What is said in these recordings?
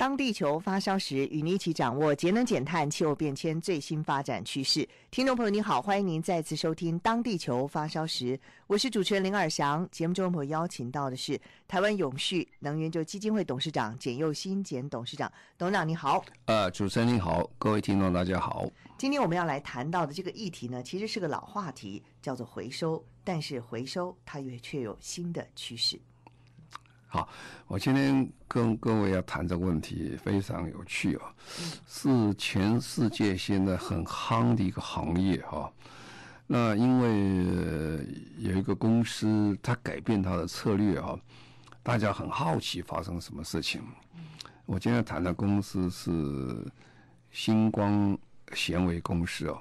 当地球发烧时，与您一起掌握节能减碳、气候变迁最新发展趋势。听众朋友，你好，欢迎您再次收听《当地球发烧时》，我是主持人林尔翔。节目中朋友邀请到的是台湾永续能源就基金会董事长简佑新简董事长。董事长你好，呃，主持人你好，各位听众大家好。今天我们要来谈到的这个议题呢，其实是个老话题，叫做回收，但是回收它也却有新的趋势。好，我今天跟各位要谈这个问题非常有趣啊，是全世界现在很夯的一个行业哈。那因为有一个公司它改变它的策略哈，大家很好奇发生什么事情。我今天谈的公司是星光纤维公司哦。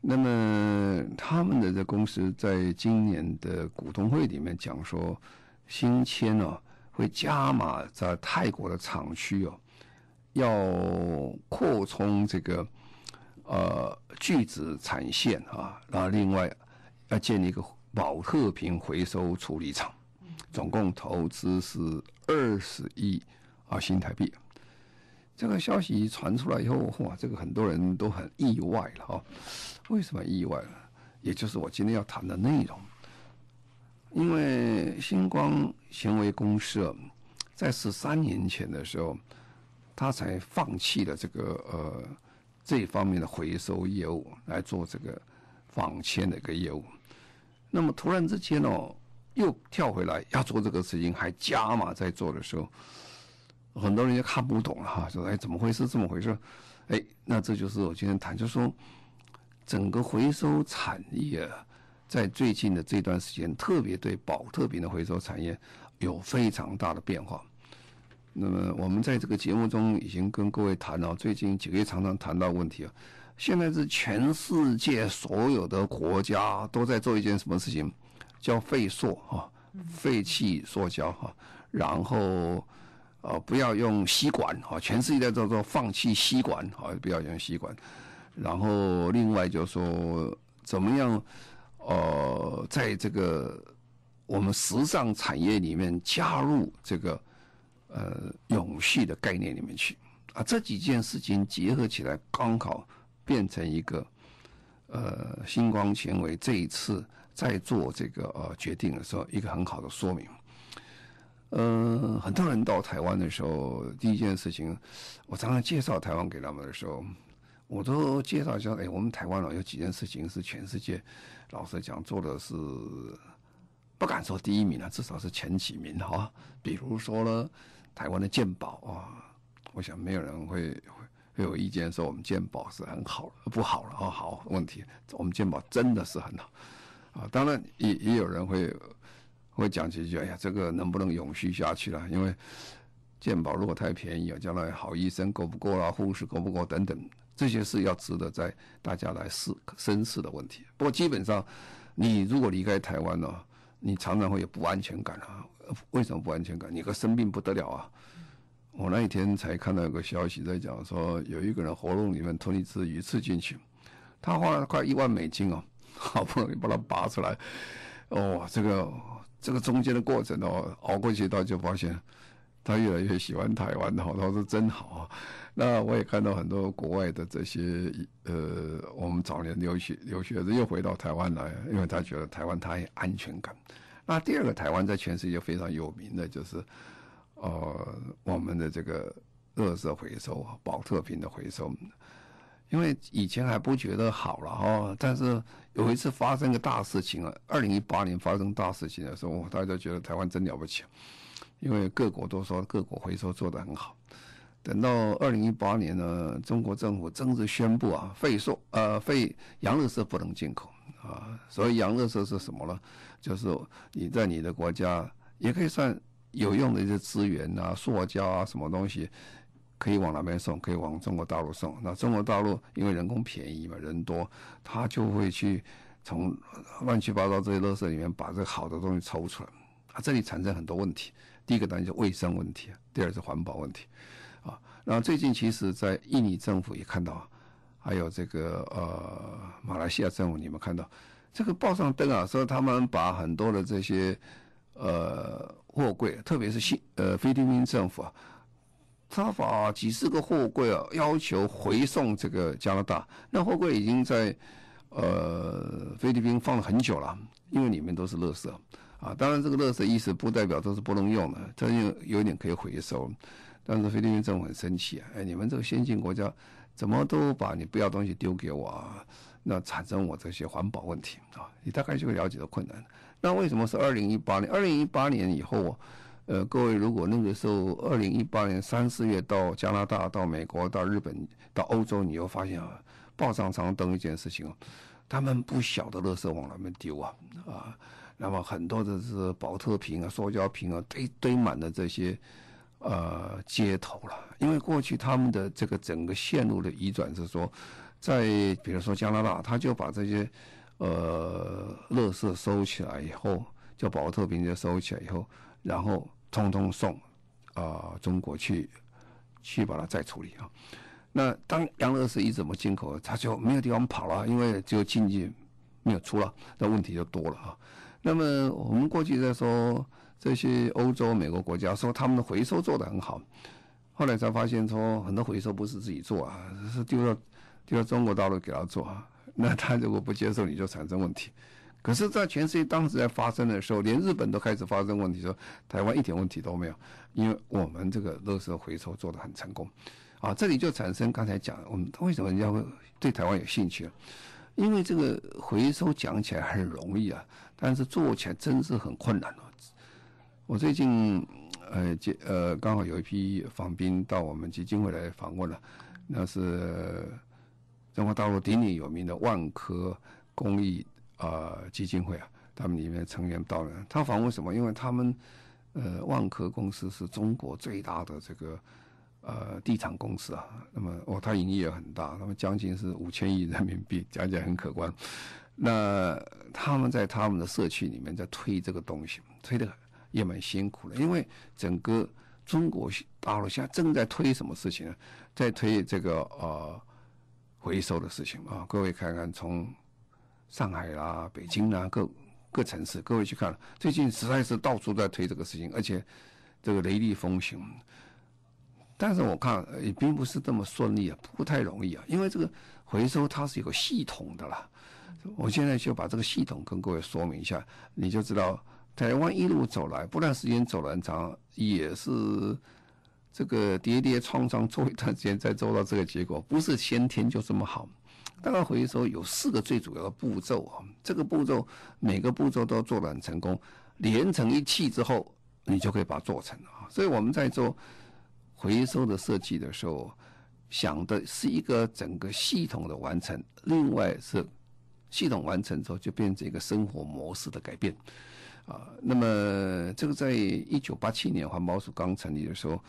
那么他们的这公司在今年的股东会里面讲说。新签哦，会加码在泰国的厂区哦，要扩充这个呃聚酯产线啊，然后另外要建立一个宝特瓶回收处理厂，总共投资是二十亿啊新台币。这个消息传出来以后，哇，这个很多人都很意外了哈。为什么意外呢？也就是我今天要谈的内容。因为星光纤维公司在十三年前的时候，他才放弃了这个呃这方面的回收业务，来做这个纺纤的一个业务。那么突然之间哦，又跳回来要做这个事情，还加码在做的时候，很多人就看不懂了哈，说哎怎么回事？这么回事？哎，那这就是我今天谈，就说整个回收产业。在最近的这段时间，特别对保特瓶的回收产业有非常大的变化。那么，我们在这个节目中已经跟各位谈了，最近几个月常常谈到问题啊。现在是全世界所有的国家都在做一件什么事情，叫废塑啊，废弃塑胶哈，然后呃不要用吸管啊，全世界在做做放弃吸管啊，不要用吸管。然后另外就说怎么样？呃，在这个我们时尚产业里面加入这个呃永续的概念里面去啊，这几件事情结合起来，刚好变成一个呃星光纤维这一次在做这个呃决定的时候，一个很好的说明。呃，很多人到台湾的时候，第一件事情，我常常介绍台湾给他们的时候。我都介绍一下，哎，我们台湾呢，有几件事情是全世界，老实讲做的是不敢说第一名啊，至少是前几名哈。比如说呢，台湾的健保啊，我想没有人会会会有意见说我们健保是很好不好了哦。好问题，我们健保真的是很好啊。当然也也有人会会讲几句，哎呀，这个能不能永续下去了？因为健保如果太便宜啊，将来好医生够不够啦，护士够不够等等。这些是要值得在大家来思深思的问题。不过基本上，你如果离开台湾呢，你常常会有不安全感啊。为什么不安全感？你个生病不得了啊！我那一天才看到一个消息在讲说，有一个人喉咙里面吞一只鱼刺进去，他花了快一万美金哦，好不容易把它拔出来。哦，这个这个中间的过程哦，熬过去，他就发现他越来越喜欢台湾的，他说真好啊。那我也看到很多国外的这些呃，我们早年留学留学的又回到台湾来，因为他觉得台湾他有安全感。那第二个，台湾在全世界非常有名的就是，呃，我们的这个垃圾回收，宝特瓶的回收。因为以前还不觉得好了哈，但是有一次发生个大事情啊，二零一八年发生大事情的时候，大家觉得台湾真了不起，因为各国都说各国回收做得很好。等到二零一八年呢，中国政府正式宣布啊，废塑呃废洋垃圾不能进口啊。所以洋垃圾是什么呢？就是你在你的国家也可以算有用的一些资源啊，塑胶啊，什么东西可以往哪边送？可以往中国大陆送。那中国大陆因为人工便宜嘛，人多，他就会去从乱七八糟这些垃圾里面把这好的东西抽出来。啊，这里产生很多问题。第一个当然就卫生问题，第二是环保问题。啊，然后最近其实，在印尼政府也看到，还有这个呃马来西亚政府，你们看到这个报上登啊，说他们把很多的这些呃。货柜，特别是新呃菲律宾政府啊，他把几十个货柜啊要求回送这个加拿大。那货柜已经在呃菲律宾放了很久了，因为里面都是垃圾啊。当然，这个垃圾意思不代表都是不能用的，它有有点可以回收。但是菲律宾政府很生气啊，哎，你们这个先进国家怎么都把你不要东西丢给我啊？那产生我这些环保问题啊，你大概就会了解到困难。那为什么是二零一八年？二零一八年以后，呃，各位如果那个时候二零一八年三四月到加拿大、到美国、到日本、到欧洲，你又发现啊，报上常登一件事情，他们不晓得垃圾往哪边丢啊啊，那么很多的是保特瓶啊、塑胶瓶啊堆堆满了这些呃街头了，因为过去他们的这个整个线路的移转是说，在比如说加拿大，他就把这些。呃，垃圾收起来以后，叫保特瓶就收起来以后，然后通通送啊、中国去，去把它再处理啊。那当洋垃圾一怎么进口，他就没有地方跑了，因为只有进去没有出了，那问题就多了啊。那么我们过去在说这些欧洲、美国国家说他们的回收做得很好，后来才发现说很多回收不是自己做啊，是丢到丢到中国大陆给他做啊。那他如果不接受，你就产生问题。可是，在全世界当时在发生的时候，连日本都开始发生问题，说台湾一点问题都没有，因为我们这个垃圾回收做得很成功。啊，这里就产生刚才讲，我们为什么人家会对台湾有兴趣？因为这个回收讲起来很容易啊，但是做起来真是很困难哦。我最近呃接呃刚好有一批访宾到我们基金会来访问了，那是。中国大陆鼎鼎有名的万科公益啊、呃、基金会啊，他们里面成员到了，他访问什么？因为他们呃万科公司是中国最大的这个呃地产公司啊，那么哦，它营业也很大，那么将近是五千亿人民币，讲起来很可观。那他们在他们的社区里面在推这个东西，推的也蛮辛苦的，因为整个中国大陆现在正在推什么事情呢？在推这个呃。回收的事情啊，各位看看，从上海啦、北京啦各各城市，各位去看，最近实在是到处在推这个事情，而且这个雷厉风行。但是我看也并不是这么顺利啊，不太容易啊，因为这个回收它是有个系统的啦。我现在就把这个系统跟各位说明一下，你就知道台湾一路走来，不但时间走了很长，也是。这个跌跌撞撞做一段时间，再做到这个结果，不是先天就这么好。大概回收有四个最主要的步骤啊，这个步骤每个步骤都做得很成功，连成一气之后，你就可以把它做成啊。所以我们在做回收的设计的时候，想的是一个整个系统的完成，另外是系统完成之后就变成一个生活模式的改变啊。那么这个在一九八七年环保署刚成立的时候。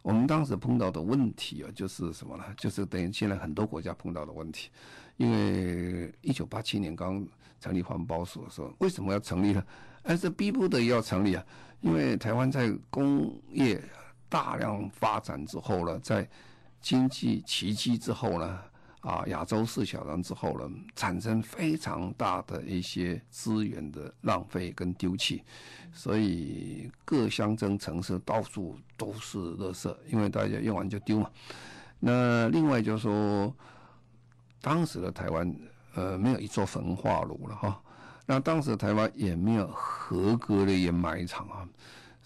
我们当时碰到的问题啊，就是什么呢？就是等于现在很多国家碰到的问题。因为一九八七年刚成立环保署的时候，为什么要成立呢？还是逼不得要成立啊？因为台湾在工业大量发展之后呢，在经济奇迹之后呢。啊，亚洲四小龙之后呢，产生非常大的一些资源的浪费跟丢弃，所以各乡镇城市到处都是垃圾，因为大家用完就丢嘛。那另外就是说，当时的台湾呃没有一座焚化炉了哈，那当时的台湾也没有合格的掩埋场啊。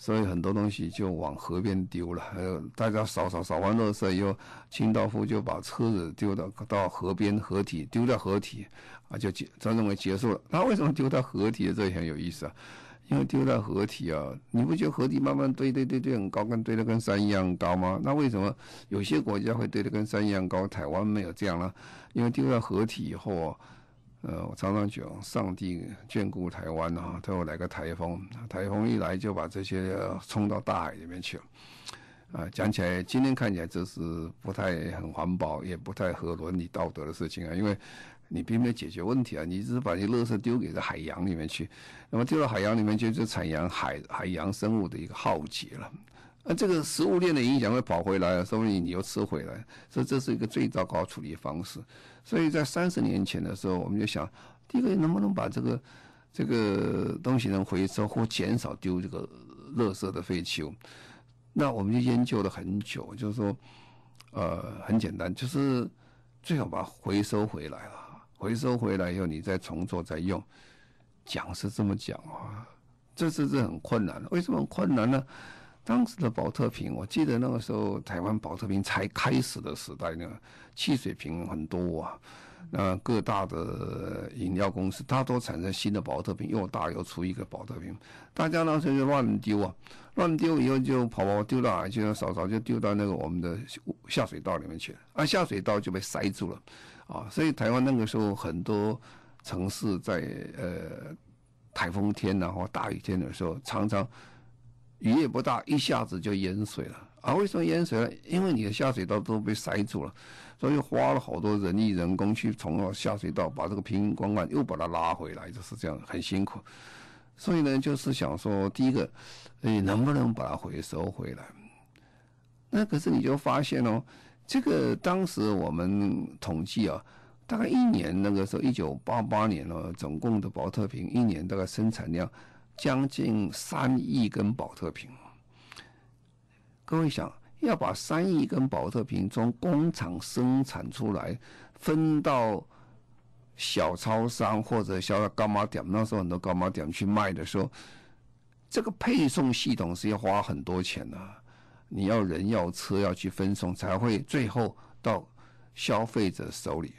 所以很多东西就往河边丢了，还有大家扫扫扫完垃圾以后，清道夫就把车子丢到到河边河体，丢到河体，啊就结，他认为结束了。那为什么丢到河体？这很有意思啊，因为丢到河体啊，你不觉得河体慢慢堆堆堆堆很高，跟堆得跟山一样高吗？那为什么有些国家会堆得跟山一样高，台湾没有这样呢？因为丢到河体以后，呃，我常常讲，上帝眷顾台湾啊，都有来个台风，台风一来就把这些冲到大海里面去了。啊，讲起来，今天看起来这是不太很环保，也不太合伦理道德的事情啊，因为你并没有解决问题啊，你只是把你垃圾丢给这海洋里面去，那么丢到海洋里面就，就产洋海海洋生物的一个浩劫了。那这个食物链的影响会跑回来，说不定你又吃回来，所以这是一个最糟糕处理方式。所以在三十年前的时候，我们就想，第一个能不能把这个这个东西能回收或减少丢这个垃圾的废弃物？那我们就研究了很久，就是说，呃，很简单，就是最好把它回收回来了。回收回来以后，你再重做再用。讲是这么讲啊，这是是很困难的。为什么困难呢？当时的保特瓶，我记得那个时候台湾保特瓶才开始的时代呢，汽水瓶很多啊，那各大的饮料公司，它都产生新的保特瓶，又大又粗一个保特瓶，大家那时候就乱丢啊，乱丢以后就跑跑丢到哪去了？扫扫就丢到那个我们的下水道里面去了，啊，下水道就被塞住了，啊，所以台湾那个时候很多城市在呃台风天然后大雨天的时候，常常。雨也不大，一下子就淹水了啊！为什么淹水了？因为你的下水道都被塞住了，所以花了好多人力人工去从下水道把这个瓶瓶罐罐又把它拉回来，就是这样，很辛苦。所以呢，就是想说，第一个，你能不能把它回收回来？那可是你就发现哦，这个当时我们统计啊，大概一年那个时候，一九八八年哦，总共的宝特瓶一年大概生产量。将近三亿根宝特瓶，各位想要把三亿根宝特瓶从工厂生产出来，分到小超商或者小柑仔店，那时候很多柑仔店去卖的时候，这个配送系统是要花很多钱的，你要人要车要去分送，才会最后到消费者手里。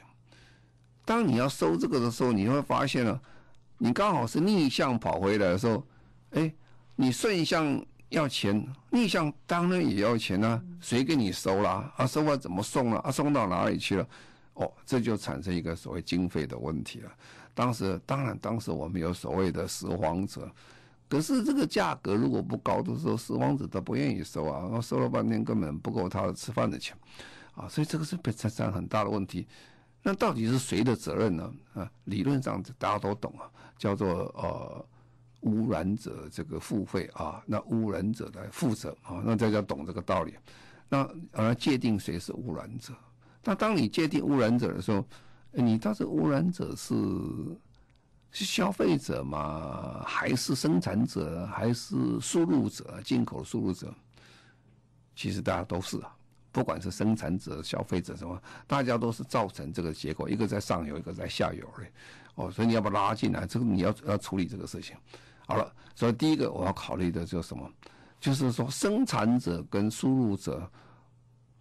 当你要收这个的时候，你会发现了。你刚好是逆向跑回来的时候，哎，你顺向要钱，逆向当然也要钱啊，谁给你收了？啊，收了怎么送了？啊，送到哪里去了？哦，这就产生一个所谓经费的问题了。当时当然，当时我们有所谓的拾荒者，可是这个价格如果不高的时候，拾荒者他不愿意收啊，然后收了半天根本不够他吃饭的钱，啊，所以这个是产生很大的问题。那到底是谁的责任呢？啊，理论上大家都懂啊，叫做呃污染者这个付费啊，那污染者来负责啊，那大家懂这个道理。那呃界定谁是污染者？那当你界定污染者的时候，你到底污染者是是消费者吗？还是生产者？还是输入者？进口输入者？其实大家都是啊。不管是生产者、消费者什么，大家都是造成这个结果，一个在上游，一个在下游嘞。哦，所以你要把它拉进来，这个你要要处理这个事情。好了，所以第一个我要考虑的就是什么？就是说生产者跟输入者，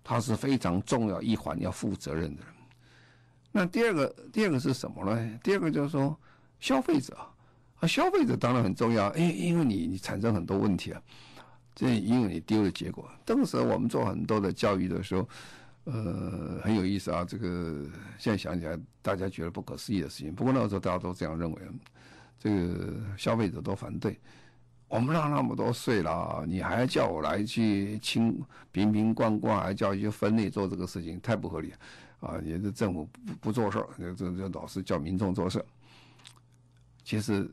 他是非常重要一环要负责任的人。那第二个，第二个是什么呢？第二个就是说消费者啊，消费者当然很重要，因因为你你产生很多问题啊。这因为你丢的结果。当时我们做很多的教育的时候，呃，很有意思啊。这个现在想起来，大家觉得不可思议的事情。不过那个时候大家都这样认为，这个消费者都反对。我们让那么多税了，你还叫我来去清瓶瓶罐罐，还叫去分类做这个事情，太不合理啊！也是政府不不做事儿，这这老是叫民众做事。其实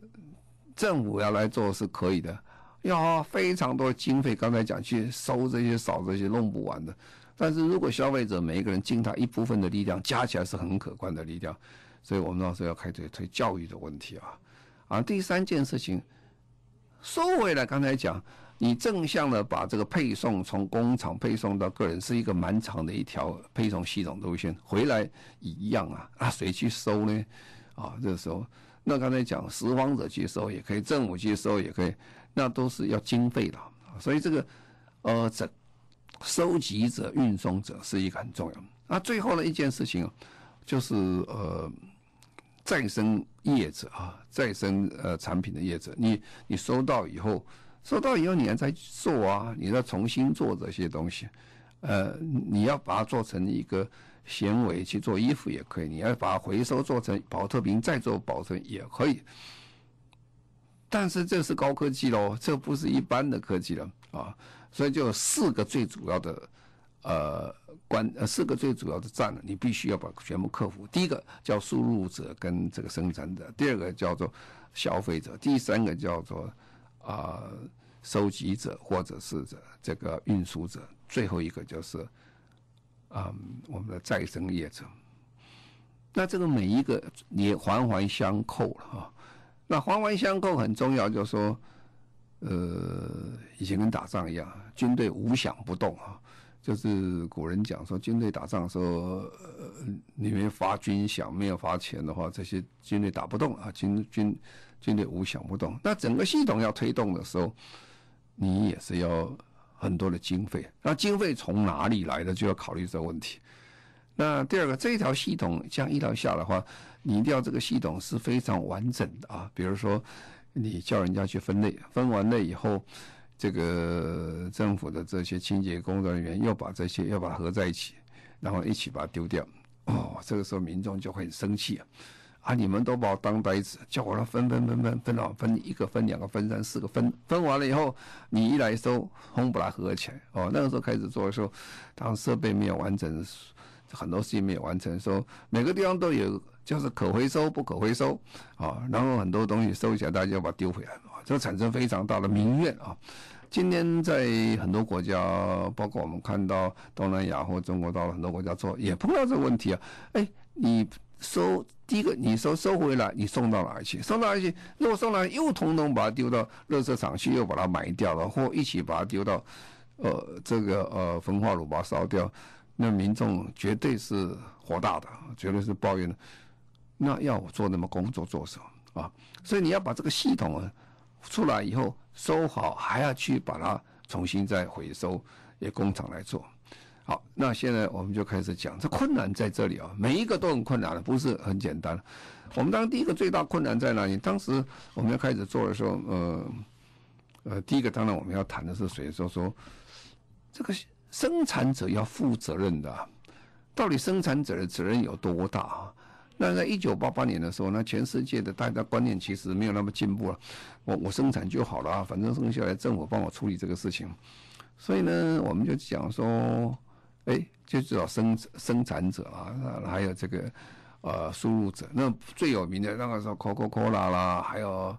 政府要来做是可以的。要花非常多经费，刚才讲去收这些、扫这些，弄不完的。但是如果消费者每一个人尽他一部分的力量，加起来是很可观的力量。所以我们到时候要开始推教育的问题啊。啊，第三件事情，收回来，刚才讲，你正向的把这个配送从工厂配送到个人，是一个蛮长的一条配送系统路线，回来一样啊，啊，谁去收呢？啊，这时候，那刚才讲拾荒者去收也可以，政府去收也可以。那都是要经费的，所以这个，呃，这收集者、运送者是一个很重要。那最后的一件事情，就是呃，再生业者啊，再生呃产品的业者，你你收到以后，收到以后你还在做啊，你再重新做这些东西呃，你要把它做成一个纤维去做衣服也可以，你要把它回收做成保特瓶再做保存也可以。但是这是高科技喽，这不是一般的科技了啊！所以就有四个最主要的呃关呃四个最主要的站呢，你必须要把全部克服。第一个叫输入者跟这个生产者，第二个叫做消费者，第三个叫做啊、收集者或者是这这个运输者，最后一个就是啊、嗯、我们的再生业者。那这个每一个也环环相扣了啊。那环环相扣很重要，就是说，呃，以前跟打仗一样，军队无响不动啊。就是古人讲说，军队打仗的时候，呃，你没发军饷，没有发钱的话，这些军队打不动啊。军军军队无响不动。那整个系统要推动的时候，你也是要很多的经费。那经费从哪里来的，就要考虑这个问题。那第二个，这一条系统这样一条下的话。你一定要这个系统是非常完整的啊，比如说，你叫人家去分类，分完类以后，这个政府的这些清洁工作人员又把这些要把它合在一起，然后一起把它丢掉。哦，这个时候民众就会很生气啊！啊，你们都把我当呆子，叫我来分分分分分了，分一个分两个分三四个分，分完了以后，你一来收，轰不拉合起来。哦，那个时候开始做的时候，当设备没有完整，很多事情没有完成，说每个地方都有。就是可回收不可回收啊，然后很多东西收起来，大家就把它丢回来啊，这产生非常大的民怨啊。今天在很多国家，包括我们看到东南亚或中国到了很多国家做，也碰到这个问题啊。哎，你收第一个，你收收回来，你送到哪里去？送到哪里去？如果送来又统统把它丢到垃圾场去，又把它埋掉了，或一起把它丢到呃这个呃焚化炉把它烧掉，那民众绝对是火大的，绝对是抱怨的。那要我做那么工作做什么啊？所以你要把这个系统啊出来以后收好，还要去把它重新再回收，也工厂来做。好，那现在我们就开始讲，这困难在这里啊，每一个都很困难的，不是很简单。我们当第一个最大困难在哪里？当时我们要开始做的时候，呃呃，第一个当然我们要谈的是谁？说说这个生产者要负责任的，到底生产者的责任有多大？那在一九八八年的时候，那全世界的大家观念其实没有那么进步了。我我生产就好了，反正剩下来政府帮我处理这个事情。所以呢，我们就讲说，哎，就知道生生产者啊，还有这个呃输入者。那最有名的那个时候，Coca-Cola 啦，还有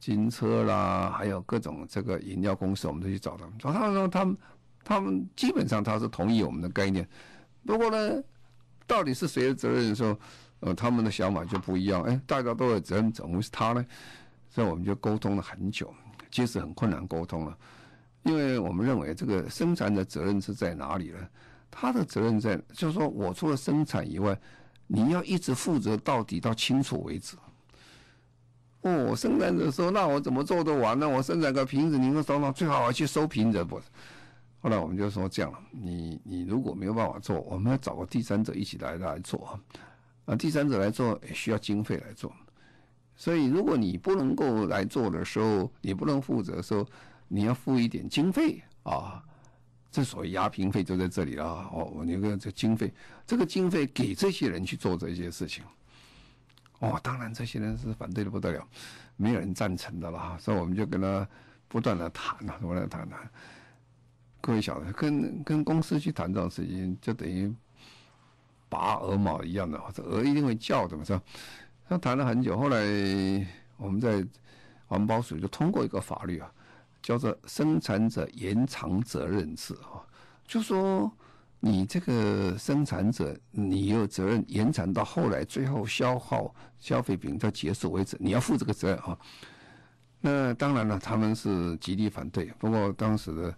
金车啦，还有各种这个饮料公司，我们都去找他们。找他们说，他们他们基本上他是同意我们的概念。不过呢，到底是谁的责任的时候？呃，他们的想法就不一样。哎，大家都有责任，怎么会是他呢？所以我们就沟通了很久，其实很困难沟通了，因为我们认为这个生产的责任是在哪里呢？他的责任在，就是说我除了生产以外，你要一直负责到底到清楚为止。哦，我生产者说，那我怎么做得完呢？我生产个瓶子，你说等等，最好去收瓶子不？后来我们就说这样，你你如果没有办法做，我们要找个第三者一起来来做。啊，第三者来做也需要经费来做，所以如果你不能够来做的时候，你不能负责的时候，你要付一点经费啊。这所谓压平费就在这里了。哦，我那个这经费，这个经费给这些人去做这些事情。哦，当然这些人是反对的不得了，没有人赞成的了。所以我们就跟他不断的谈啊，不断的谈谈。各位晓得，跟跟公司去谈这种事情，就等于。拔鹅毛一样的，这鹅一定会叫的嘛，是吧？他谈了很久，后来我们在环保署就通过一个法律啊，叫做《生产者延长责任制》啊，就说你这个生产者，你有责任延长到后来最后消耗消费品到结束为止，你要负这个责任啊。那当然了，他们是极力反对，不过当时的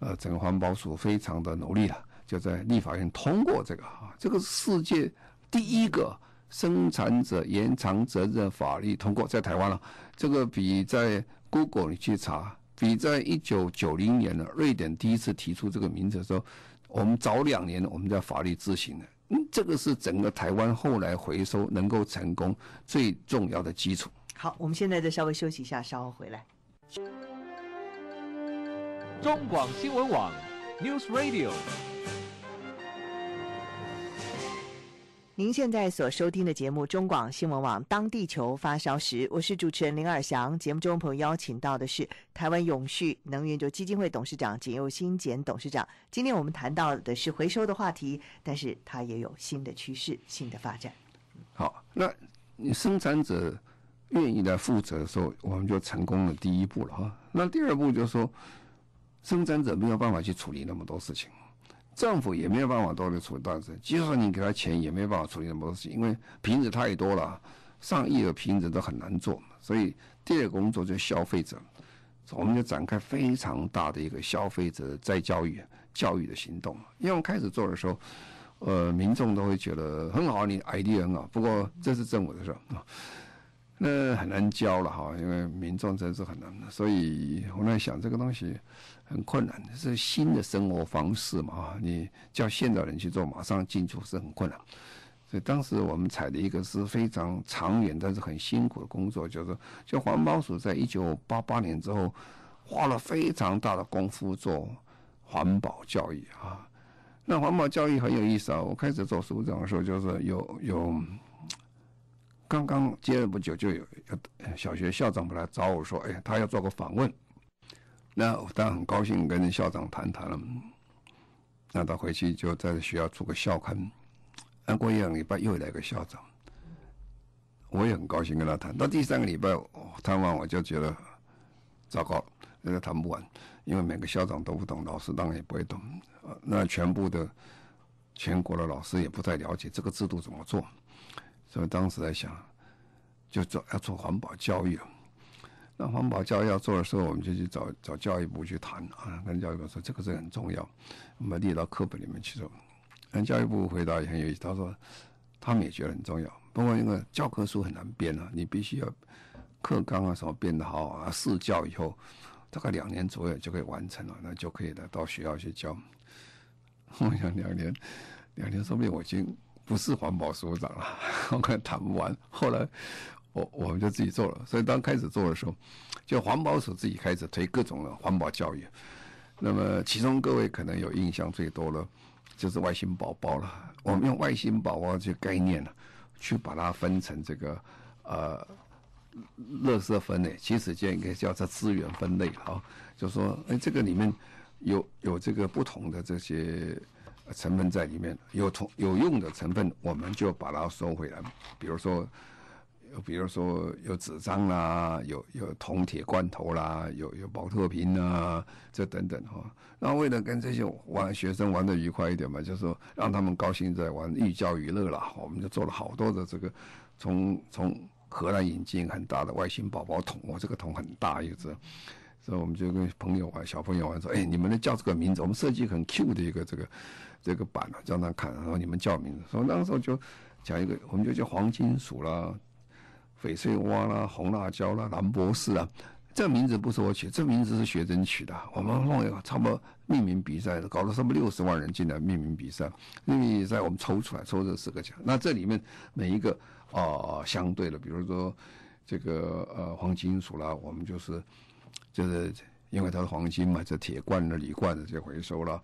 呃整个环保署非常的努力了。就在立法院通过这个啊，这个世界第一个生产者延长责任法律通过，在台湾了。这个比在 Google 你去查，比在一九九零年呢，瑞典第一次提出这个名字的时候，我们早两年我们在法律执行的。嗯，这个是整个台湾后来回收能够成功最重要的基础。好，我们现在再稍微休息一下，稍后回来。中广新闻网。News Radio。您现在所收听的节目中广新闻网《当地球发烧时》，我是主持人林尔翔。节目中朋友邀请到的是台湾永续能源基金会董事长简又新简董事长。今天我们谈到的是回收的话题，但是它也有新的趋势、新的发展。好，那你生产者愿意来负责的时候，我们就成功了第一步了哈。那第二步就是说，生产者没有办法去处理那么多事情。政府也没有办法多的处理到这，就算你给他钱，也没有办法处理那么多事情，因为瓶子太多了，上亿的瓶子都很难做。所以第二个工作就是消费者，我们就展开非常大的一个消费者再教育、教育的行动。因为我开始做的时候，呃，民众都会觉得很好，你 idea 很好，不过这是政府的事啊。那很难教了哈，因为民众真是很难的，所以我在想这个东西很困难，是新的生活方式嘛啊，你叫现代人去做，马上进去是很困难。所以当时我们采的一个是非常长远但是很辛苦的工作，就是就环保署在一九八八年之后花了非常大的功夫做环保教育啊。那环保教育很有意思啊，我开始做署长的时候就是有有。刚刚接了不久，就有小学校长过来找我说：“哎，他要做个访问。”那我当然很高兴跟校长谈谈了。那他回去就在学校做个校刊。那过一两个礼拜又来个校长，我也很高兴跟他谈。到第三个礼拜谈完，我就觉得糟糕，那个谈不完，因为每个校长都不懂，老师当然也不会懂。那全部的全国的老师也不太了解这个制度怎么做。所以当时在想，就做要做环保教育。那环保教育要做的时候，我们就去找找教育部去谈啊，跟教育部说这个是很重要，我们列到课本里面去做。那教育部回答也很有意思，他说他们也觉得很重要，不过因为教科书很难编啊，你必须要课纲啊什么编得好啊，试教以后大概两年左右就可以完成了，那就可以来到学校去教。我想两年，两年说不定我已经。不是环保署长了，我可能谈不完。后来我我们就自己做了，所以当开始做的时候，就环保署自己开始推各种的环保教育。那么其中各位可能有印象最多的，就是外星宝宝了。我们用外星宝宝这个概念呢，去把它分成这个呃，垃圾分类，其实就应该叫做资源分类啊。就说哎，这个里面有有这个不同的这些。成分在里面有同有用的成分，我们就把它收回来。比如说，比如说有纸张啦，有有铜铁罐头啦，有有保特瓶啊，这等等哈。那为了跟这些玩学生玩的愉快一点嘛，就是说让他们高兴在玩，寓教于乐啦。我们就做了好多的这个，从从荷兰引进很大的外星宝宝桶，我这个桶很大一只。所以我们就跟朋友玩，小朋友玩说：“哎，你们能叫这个名字？我们设计很 Q 的一个这个这个板啊，叫他看，然后你们叫名字。所以那时候就讲一个，我们就叫黄金鼠啦、翡翠蛙啦、红辣椒啦、蓝博士啊。这名字不是我取，这名字是学生取的。我们弄一个差不多命名比赛，搞了差不多六十万人进来命名比赛。命名比赛我们抽出来，抽这四个奖。那这里面每一个啊、相对的，比如说这个呃黄金鼠啦，我们就是。就是因为它是黄金嘛，这铁罐的、铝罐的就回收了。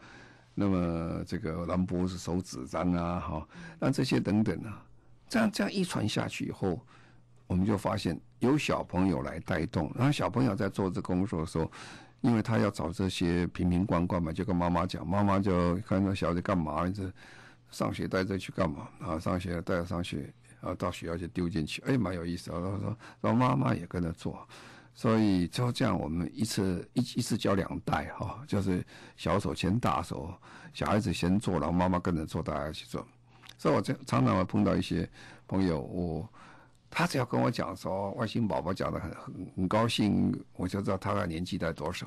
那么这个蓝博士收纸张啊，哈，那这些等等啊，这样这样一传下去以后，我们就发现有小朋友来带动。然后小朋友在做这工作的时候，因为他要找这些瓶瓶罐罐嘛，就跟妈妈讲，妈妈就看到小孩子干嘛，这上学带着去干嘛啊？上学带着上学，啊，到学校去丢进去，哎，蛮有意思啊。然后说，然后妈妈也跟着做。所以就这样，我们一次一一次教两代哈，就是小手牵大手，小孩子先做，然后妈妈跟着做，大家一起做。所以我这常常会碰到一些朋友，我他只要跟我讲说外星宝宝讲得很很很高兴，我就知道他的年纪在多少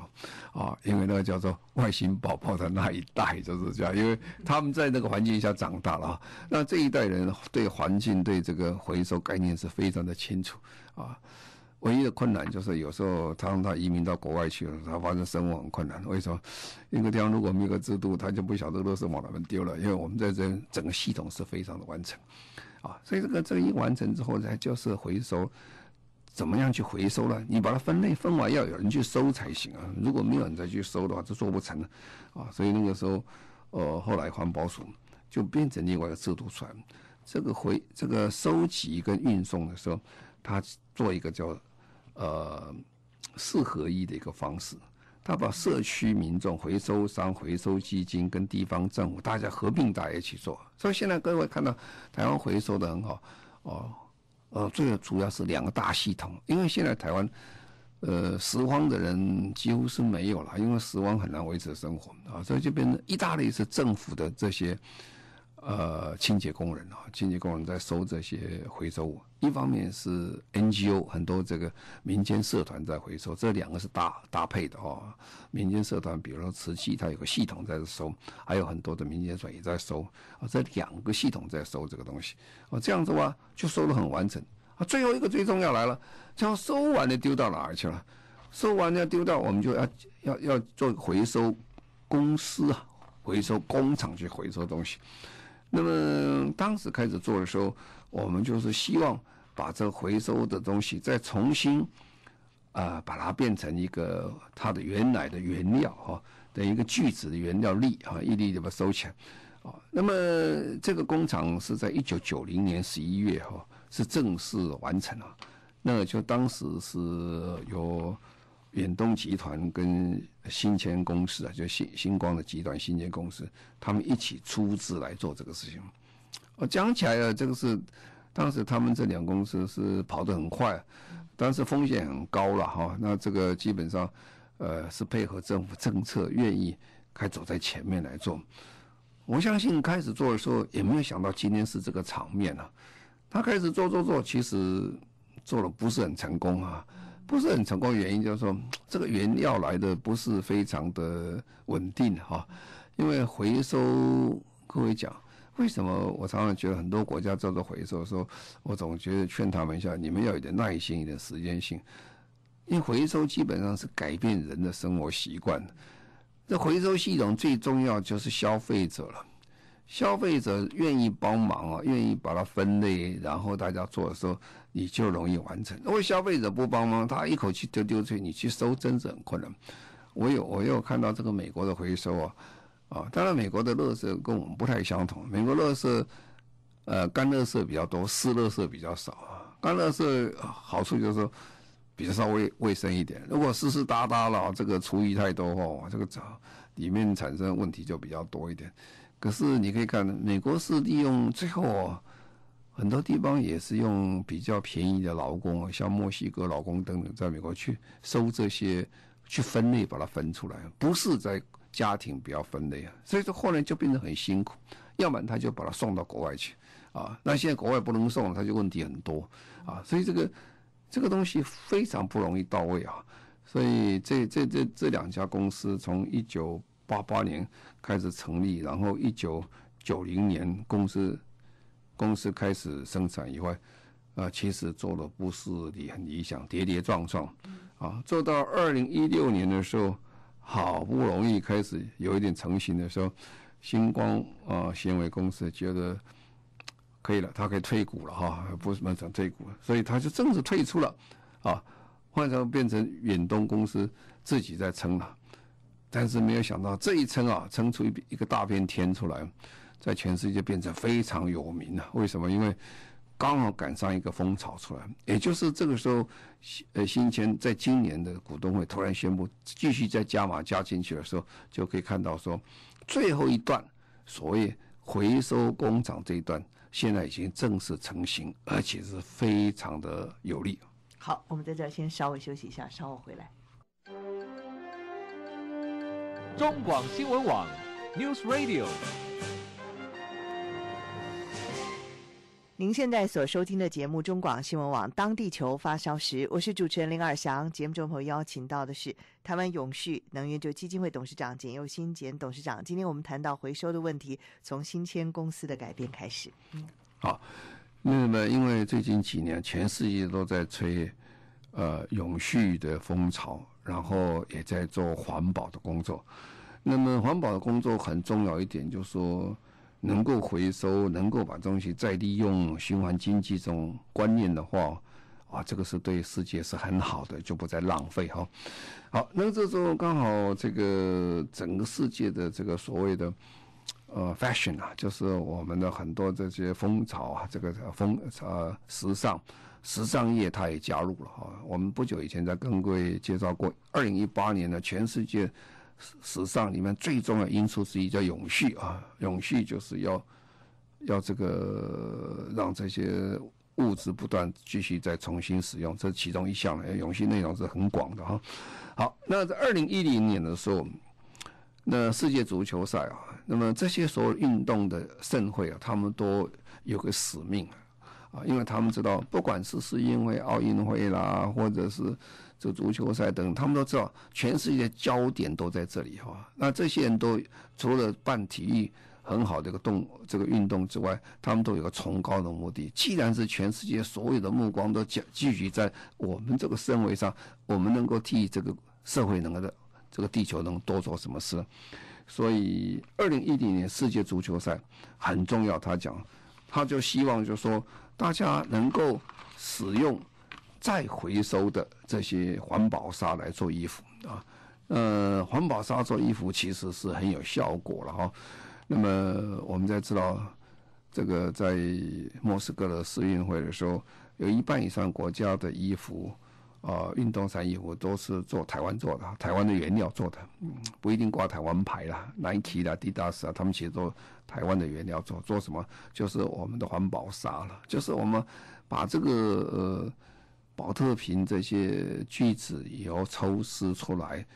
啊，因为那个叫做外星宝宝的那一代就是这样，因为他们在那个环境下长大了。那这一代人对环境对这个回收概念是非常的清楚啊。唯一的困难就是有时候他让他移民到国外去了，他发现生活很困难。为什么？一个地方如果没有个制度，他就不晓得垃圾往哪边丢了。因为我们在这整个系统是非常的完成，啊，所以这个这个一完成之后呢，就是回收怎么样去回收呢？你把它分类分完，要有人去收才行啊！如果没有人再去收的话，就做不成了啊！所以那个时候，呃，后来环保署就变成另外一个制度出来，这个回这个收集跟运送的时候，他做一个叫呃四合一的一个方式，他把社区民众、回收商、回收基金跟地方政府大家合并在一起做，所以现在各位看到台湾回收的很好哦。呃，最主要是两个大系统，因为现在台湾，呃，拾荒的人几乎是没有了，因为拾荒很难维持生活啊，所以就变成意大利是政府的这些。呃，清洁工人啊，清洁工人在收这些回收物。一方面是 NGO 很多这个民间社团在回收，这两个是搭搭配的哦。民间社团，比如说瓷器，它有个系统在收，还有很多的民间社团也在收啊。这两个系统在收这个东西啊，这样子的话就收得很完整啊。最后一个最重要来了，这样收完了丢到哪儿去了？收完了丢到我们就要要要做回收公司啊，回收工厂去回收东西。那么当时开始做的时候，我们就是希望把这回收的东西再重新啊、把它变成一个它的原来的原料哈的一个聚酯的原料粒啊，一粒就把它收起来啊。那么这个工厂是在一九九零年十一月哈是正式完成了，那就当时是有。远东集团跟新谦公司啊，就新新光的集团、新谦公司，他们一起出资来做这个事情。我讲起来啊，这个是当时他们这两公司是跑得很快，但是风险很高了哈。那这个基本上呃是配合政府政策，愿意开走在前面来做。我相信开始做的时候也没有想到今天是这个场面啊。他开始做做做，其实做的不是很成功啊。不是很成功的原因就是说，这个原料来的不是非常的稳定哈。因为回收，各位讲，为什么我常常觉得很多国家叫做回收说，我总觉得劝他们一下，你们要有点耐心，一点时间性。因为回收基本上是改变人的生活习惯，这回收系统最重要就是消费者了。消费者愿意帮忙啊，愿意把它分类，然后大家做的时候，你就容易完成。如果消费者不帮忙，他一口气丢丢出去，你去收真是很困难。我有我有看到这个美国的回收啊，啊，当然美国的垃圾跟我们不太相同。美国垃圾，呃，干垃圾比较多，湿垃圾比较少啊。干垃圾好处就是说比较稍微卫生一点。如果湿湿哒哒了，这个厨余太多哦，这个里里面产生问题就比较多一点。可是你可以看，美国是利用最后很多地方也是用比较便宜的劳工，像墨西哥劳工等等，在美国去收这些，去分类把它分出来，不是在家庭不要分类啊。所以说后来就变得很辛苦，要不然他就把它送到国外去啊。那现在国外不能送，他就问题很多啊。所以这个这个东西非常不容易到位啊。所以这这这这两家公司从一九八八年开始成立，然后一九九零年公司公司开始生产以外，啊，其实做的不是理很理想，跌跌撞撞，啊，做到二零一六年的时候，好不容易开始有一点成型的时候，星光啊纤维公司觉得可以了，他可以退股了哈，不是蛮想退股，所以他就正式退出了，啊，换成变成远东公司自己在撑了。但是没有想到这一撑啊，撑出一一个大片天出来，在全世界变成非常有名了。为什么？因为刚好赶上一个风潮出来，也就是这个时候，呃，新谦在今年的股东会突然宣布继续再加码加进去的时候，就可以看到说，最后一段所谓回收工厂这一段，现在已经正式成型，而且是非常的有利。好，我们在这儿先稍微休息一下，稍后回来。中广新闻网，News Radio。您现在所收听的节目《中广新闻网》，当地球发烧时，我是主持人林尔翔。节目中朋友邀请到的是台湾永续能源就基金会董事长简又新简董事长。今天我们谈到回收的问题，从新签公司的改变开始。嗯，好，那么因为最近几年全世界都在吹呃永续的风潮。然后也在做环保的工作，那么环保的工作很重要一点，就是说能够回收，能够把东西再利用，循环经济这种观念的话，啊，这个是对世界是很好的，就不再浪费哈。好，那这时候刚好这个整个世界的这个所谓的呃 fashion 啊，就是我们的很多这些风潮啊，这个风呃时尚时尚业它也加入了哈。我们不久以前在跟各位介绍过，二零一八年的全世界史上里面最重要的因素之一叫永续啊，永续就是要要这个让这些。物质不断继续再重新使用，这是其中一项。永续内容是很广的哈。好，那在二零一零年的时候，那世界足球赛啊，那么这些所有运动的盛会啊，他们都有个使命啊，因为他们知道，不管是是因为奥运会啦，或者是这足球赛等，他们都知道全世界焦点都在这里哈。那这些人都除了办体育。很好的一个动这个运动之外，他们都有个崇高的目的。既然是全世界所有的目光都聚聚集在我们这个身位上，我们能够替这个社会能够的这个地球能多做什么事？所以，二零一零年世界足球赛很重要。他讲，他就希望就说大家能够使用再回收的这些环保纱来做衣服啊。呃，环保纱做衣服其实是很有效果了哈。那么我们才知道，这个在莫斯科的世运会的时候，有一半以上国家的衣服，啊、运动衫衣服都是做台湾做的，台湾的原料做的，不一定挂台湾牌啦，Nike 啦、Adidas 啊，他们其实都台湾的原料做，做什么？就是我们的环保纱了，就是我们把这个呃宝特瓶这些聚酯以后抽丝出来。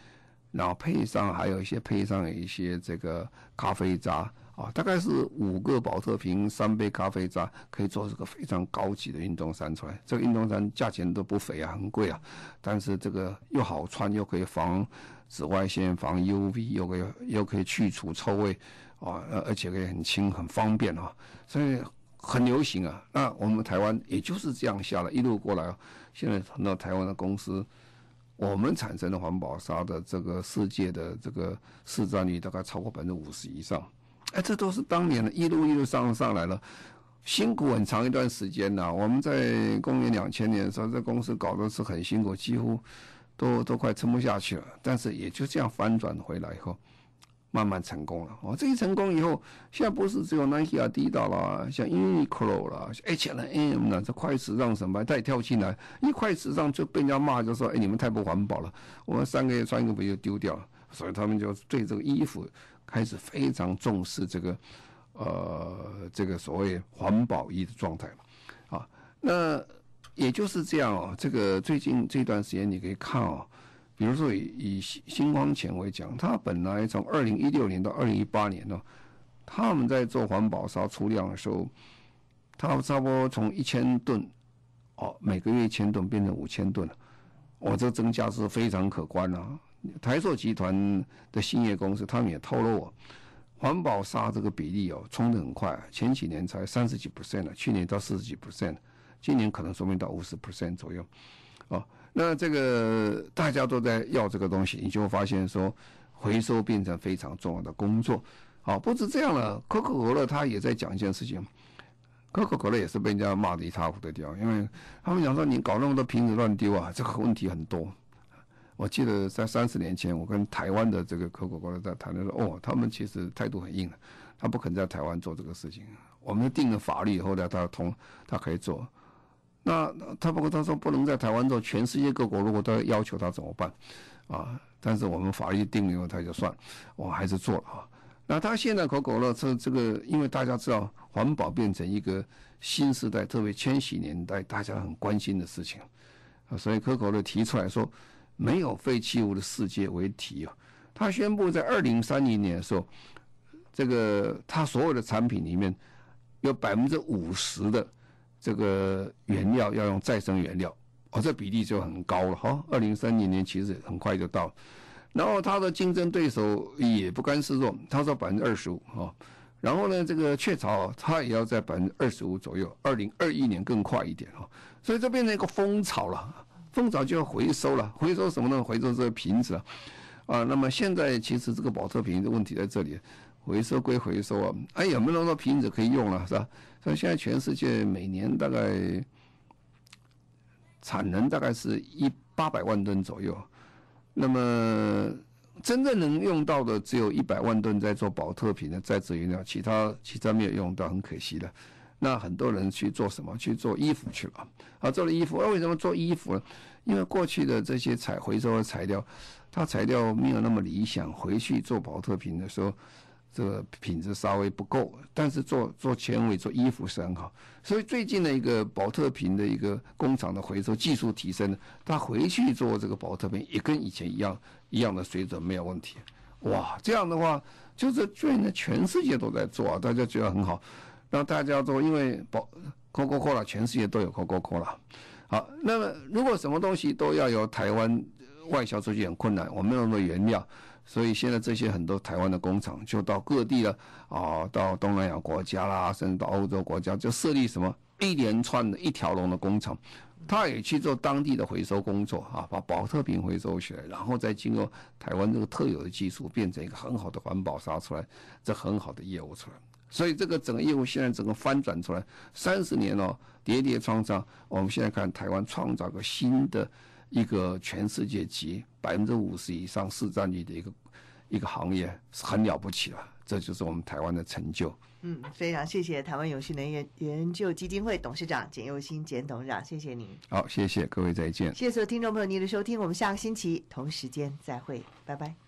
然后配上还有一些配上一些这个咖啡渣啊，大概是五个宝特瓶，三杯咖啡渣，可以做这个非常高级的运动衫出来。这个运动衫价钱都不菲啊，很贵啊，但是这个又好穿，又可以防紫外线、防 UV，又可以又可以去除臭味啊，而且可以很轻、很方便啊，所以很流行啊。那我们台湾也就是这样下来一路过来，现在很多台湾的公司。我们产生的环保沙的这个世界的这个市占率大概超过百分之五十以上，哎，这都是当年的一路一路上上来了，辛苦很长一段时间呐。我们在公元两千年的时候，这公司搞的是很辛苦，几乎都都快撑不下去了，但是也就这样翻转回来以后。慢慢成功了哦，这一成功以后，现在不是只有 Nike 啊、Tad 啦，像 Uniqlo 啦、H&M 啦，这快时尚什么，他也跳进来，一快时尚就被人家骂，就说：“哎，你们太不环保了，我们三个月穿一个不就丢掉了？”所以他们就对这个衣服开始非常重视这个，呃，这个所谓环保衣的状态啊。那也就是这样哦，这个最近这段时间你可以看哦。比如说以以新光前为讲，他本来从二零一六年到二零一八年呢，他们在做环保纱出量的时候，他差不多从一千吨，哦，每个月一千吨变成五千吨了，哦，这增加是非常可观啊。台塑集团的兴业公司他们也透露我，环保纱这个比例哦，冲得很快，前几年才三十几 percent 了，去年到四十几 percent，今年可能说明到五十 percent 左右，哦。那这个大家都在要这个东西，你就发现说，回收变成非常重要的工作。好，不止这样了，可口可乐他也在讲一件事情，可口可乐也是被人家骂得一塌糊涂掉，因为他们讲说你搞那么多瓶子乱丢啊，这个问题很多。我记得在三十年前，我跟台湾的这个可口可乐在谈的时候，哦，他们其实态度很硬，他不肯在台湾做这个事情。我们定了法律以后呢，他通，他可以做。那他不过他说不能在台湾做，全世界各国如果都要求他怎么办？啊，但是我们法律定了他就算，我还是做了啊。那他现在可口乐这这个，因为大家知道环保变成一个新时代，特别千禧年代大家很关心的事情啊，所以可口乐提出来说没有废弃物的世界为题啊，他宣布在二零三零年的时候，这个他所有的产品里面有百分之五十的。这个原料要用再生原料，哦，这比例就很高了哈。二零三零年其实很快就到，然后它的竞争对手也不甘示弱，他说百分之二十五哈。然后呢，这个雀巢它也要在百分之二十五左右，二零二一年更快一点哈。所以这变成一个风潮了，风潮就要回收了，回收什么呢？回收这个瓶子啊。啊，那么现在其实这个保特瓶的问题在这里，回收归回收啊，哎，有没有那么多瓶子可以用了，是吧？所以现在全世界每年大概产能大概是一八百万吨左右，那么真正能用到的只有一百万吨在做保特瓶的再制原料，其他其他没有用到，很可惜的。那很多人去做什么？去做衣服去了啊！做了衣服，那为什么做衣服呢？因为过去的这些材回收的材料，它材料没有那么理想，回去做保特瓶的时候。这个品质稍微不够，但是做做纤维做衣服是很好，所以最近的一个宝特瓶的一个工厂的回收技术提升，他回去做这个宝特瓶也跟以前一样一样的水准没有问题。哇，这样的话就是现在全世界都在做啊，大家觉得很好，让大家做，因为宝 Coca-Cola 全世界都有 Coca-Cola。好，那么如果什么东西都要由台湾外销出去很困难，我们用的原料。所以现在这些很多台湾的工厂就到各地了啊，到东南亚国家啦，甚至到欧洲国家，就设立什么一连串的一条龙的工厂，他也去做当地的回收工作啊，把宝特瓶回收起来，然后再经过台湾这个特有的技术，变成一个很好的环保沙出来，这很好的业务出来。所以这个整个业务现在整个翻转出来，三十年哦，跌跌撞撞，我们现在看台湾创造个新的。一个全世界级百分之五十以上市占率的一个一个行业是很了不起了，这就是我们台湾的成就。嗯，非常谢谢台湾永续能源研究基金会董事长简佑新简董事长，谢谢您。好，谢谢各位，再见。谢谢所有听众朋友您的收听，我们下个星期同时间再会，拜拜。